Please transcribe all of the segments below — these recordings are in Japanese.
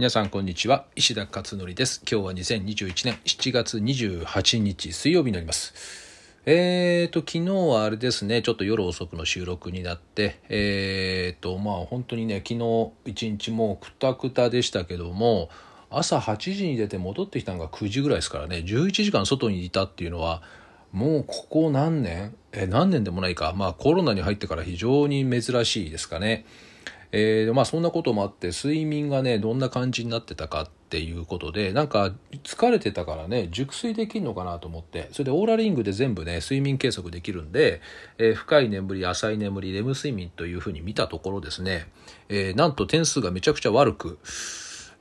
皆さんこんにちは。石田勝則です。今日は2021年7月28日水曜日になります。えーと昨日はあれですね。ちょっと夜遅くの収録になってえーとまあ本当にね昨日一日もうくたくたでしたけども朝8時に出て戻ってきたのが9時ぐらいですからね。11時間外にいたっていうのはもうここ何年？え何年でもないか。まあコロナに入ってから非常に珍しいですかね。えー、まあそんなこともあって睡眠がねどんな感じになってたかっていうことでなんか疲れてたからね熟睡できるのかなと思ってそれでオーラリングで全部ね睡眠計測できるんで、えー、深い眠り浅い眠りレム睡眠というふうに見たところですね、えー、なんと点数がめちゃくちゃ悪く、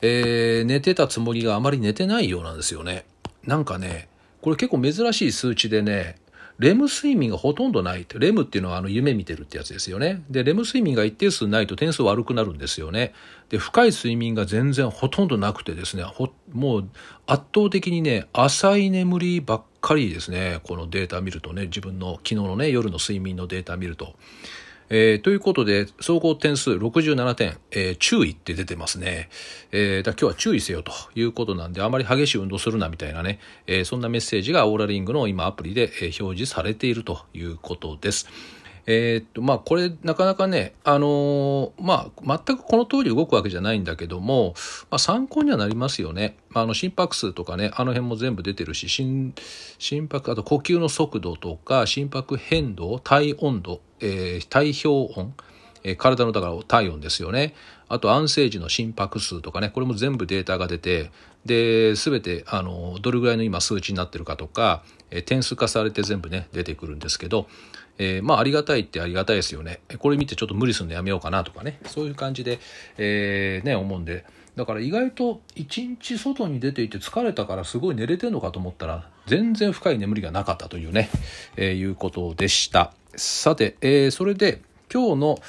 えー、寝てたつもりがあまり寝てないようなんですよね。なんかねこれ結構珍しい数値でねレム睡眠がほとんどないってレムっていうのはあの夢見てるってやつですよね。で、レム睡眠が一定数ないと点数悪くなるんですよね。で、深い睡眠が全然ほとんどなくてですね、もう圧倒的にね、浅い眠りばっかりですね。このデータ見るとね、自分の昨日のね、夜の睡眠のデータ見ると。えー、ということで、総合点数67点、えー、注意って出てますね。えー、だ今日は注意せよということなんで、あまり激しい運動するなみたいなね、えー、そんなメッセージがオーラリングの今アプリで表示されているということです。えー、っと、まあ、これ、なかなかね、あのー、まあ、全くこの通り動くわけじゃないんだけども、まあ、参考にはなりますよね。まあの、心拍数とかね、あの辺も全部出てるし、心、心拍、あと呼吸の速度とか、心拍変動、体温度、えー、体表温、えー、体のだから体温ですよね。あと安静時の心拍数とかね、これも全部データが出て、で、すべて、あの、どれぐらいの今数値になってるかとか、えー、点数化されて全部ね、出てくるんですけど、えー、まあありがたいってありがたいですよね。これ見てちょっと無理するのやめようかなとかね、そういう感じで、えー、ね、思うんで、だから意外と一日外に出ていて疲れたからすごい寝れてんのかと思ったら、全然深い眠りがなかったというね、えー、いうことでした。さて、えー、それで今日の、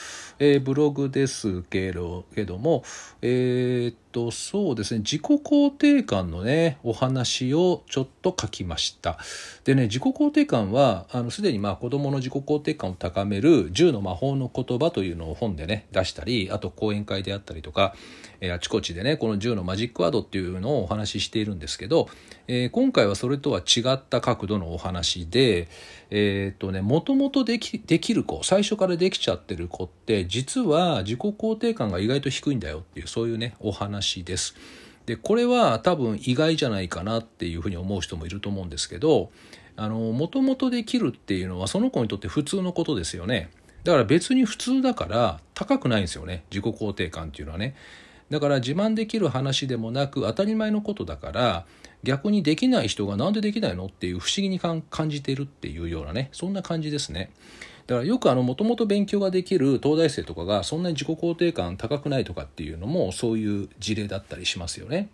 えー、ブログですけどけども、えー、っと、そうですね、自己肯定感のね、お話をちょっと書きました。でね、自己肯定感は、あの、すでにまあ子供の自己肯定感を高める10の魔法の言葉というのを本でね、出したり、あと講演会であったりとか、えー、あちこちでね、この10のマジックワードっていうのをお話ししているんですけど、えー、今回はそれとは違った角度のお話で、え、っとね、もともとでき、できる子、最初からできちゃってる子って、実は自己肯定感が意外と低いんだよっていうそういうねお話です。でこれは多分意外じゃないかなっていうふうに思う人もいると思うんですけどもともとできるっていうのはその子にとって普通のことですよね。だから別に普通だから高くないんですよね自己肯定感っていうのはね。だから自慢できる話でもなく当たり前のことだから逆にできない人がなんでできないのっていう不思議に感じてるっていうようなねそんな感じですね。だからよくあの、もともと勉強ができる東大生とかがそんなに自己肯定感高くないとかっていうのもそういう事例だったりしますよね。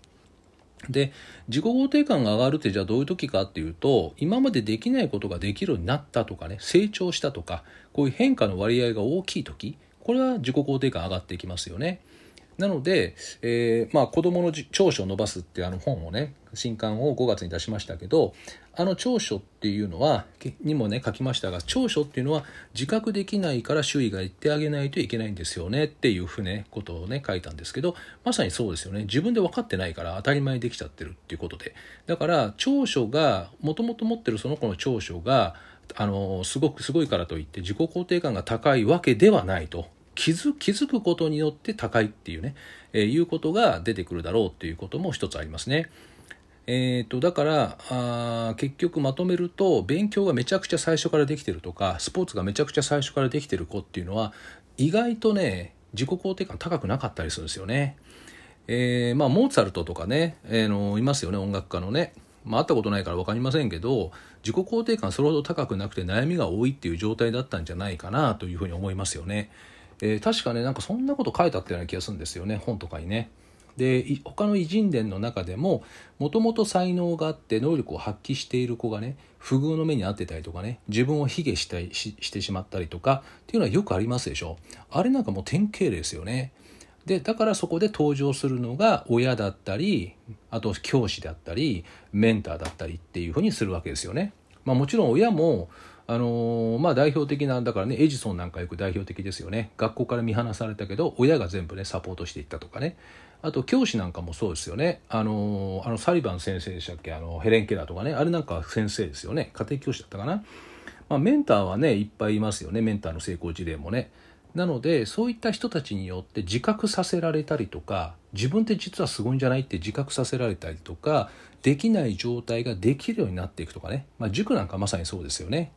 で自己肯定感が上がるってじゃあどういう時かっていうと今までできないことができるようになったとかね成長したとかこういう変化の割合が大きい時これは自己肯定感上がっていきますよね。なので、えー、まあ、子供の長所を伸ばすっていうあの本をね、新刊を5月に出しましたけど、あの長所っていうのは、にもね、書きましたが、長所っていうのは自覚できないから周囲が言ってあげないといけないんですよねっていうふうね、ことをね、書いたんですけど、まさにそうですよね。自分で分かってないから当たり前にできちゃってるっていうことで。だから、長所が、もともと持ってるその子の長所が、あの、すごくすごいからといって自己肯定感が高いわけではないと。気づ気づくことによって高いっていうね、えー、いうことが出てくるだろうっていうことも一つありますね。えーと、だからあ結局まとめると勉強がめちゃくちゃ最初からできてるとかスポーツがめちゃくちゃ最初からできてる子っていうのは意外とね自己肯定感高くなかったりするんですよね。えー、まあモーツァルトとかね、えー、のいますよね音楽家のね。まあ、会ったことないから分かりませんけど自己肯定感それほど高くなくて悩みが多いっていう状態だったんじゃないかなというふうに思いますよね。えー、確かねなんかそんなこと書いてあったような気がするんですよね本とかにね。で他の偉人伝の中でももともと才能があって能力を発揮している子がね不遇の目に遭ってたりとかね自分を卑下したりししてしまったりとかっていうのはよくありますでしょあれなんかもう典型例ですよね。でだからそこで登場するのが親だったりあと教師だったりメンターだったりっていうふうにするわけですよね。まあ、もちろん親もあのー、まあ代表的なだからねエジソンなんかよく代表的ですよね。学校から見放されたけど親が全部ねサポートしていったとかね。あと教師なんかもそうですよね。あのー、あのサリバン先生でしたっけ？あのヘレン・ケラーとかね。あれなんか先生ですよね。家庭教師だったかな、まあ、メンターはねいっぱいいますよね。メンターの成功事例もね。なのでそういった人たちによって自覚させられたりとか自分って実はすごいんじゃないって自覚させられたりとかできない状態ができるようになっていくとかね、まあ、塾なんかまさにそうですよね。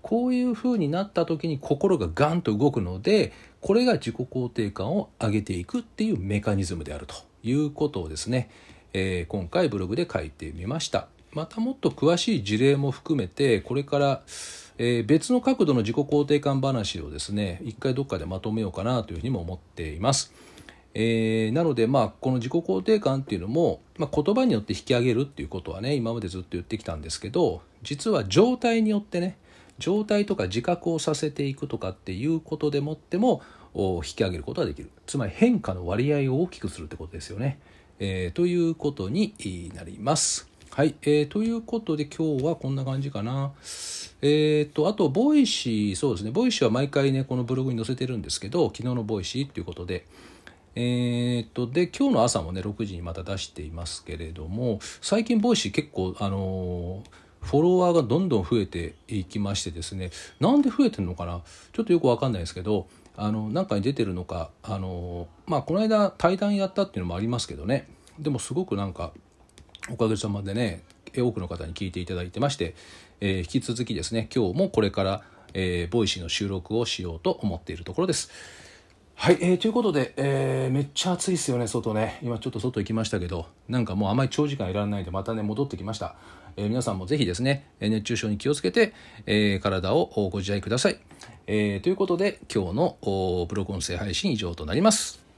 こういう風になった時に心がガンと動くのでこれが自己肯定感を上げていくっていうメカニズムであるということをですね、えー、今回ブログで書いてみましたまたもっと詳しい事例も含めてこれからえー、別の角度の自己肯定感話をですね一回どっかでまとめようかなというふうにも思っています。えー、なのでまあこの自己肯定感っていうのも、まあ、言葉によって引き上げるっていうことはね今までずっと言ってきたんですけど実は状態によってね状態とか自覚をさせていくとかっていうことでもっても引き上げることができる。つまり変化の割合を大きくするってことですよね、えー、ということになります。はい、えー、ということで今日はこんな感じかな。えっ、ー、と、あと、 Voicy、そうですね、 Voicy は毎回ね、このブログに載せてるんですけど、昨日の Voicy っていうことで、えー、っと、で、今日の朝もね、6時にまた出していますけれども、最近 Voicy 結構、あのフォロワーがどんどん増えていきましてですね、なんで増えてるのかな？ちょっとよくわかんないですけど、あの、なんかに出てるのか、あのまあ、この間対談やったっていうのもありますけどね、でもすごくなんか、おかげさまでね、多くの方に聞いていただいてまして、えー、引き続きですね今日もこれから、えー、 Voicy の収録をしようと思っているところです。はい、えー、ということで、えー、めっちゃ暑いですよね、外ね。今ちょっと外行きましたけど、なんかもうあまり長時間いられないで、またね、戻ってきました。えー、皆さんもぜひですね、熱中症に気をつけて、えー、体をご自愛ください。えー、ということで、今日のブログ音声配信以上となります。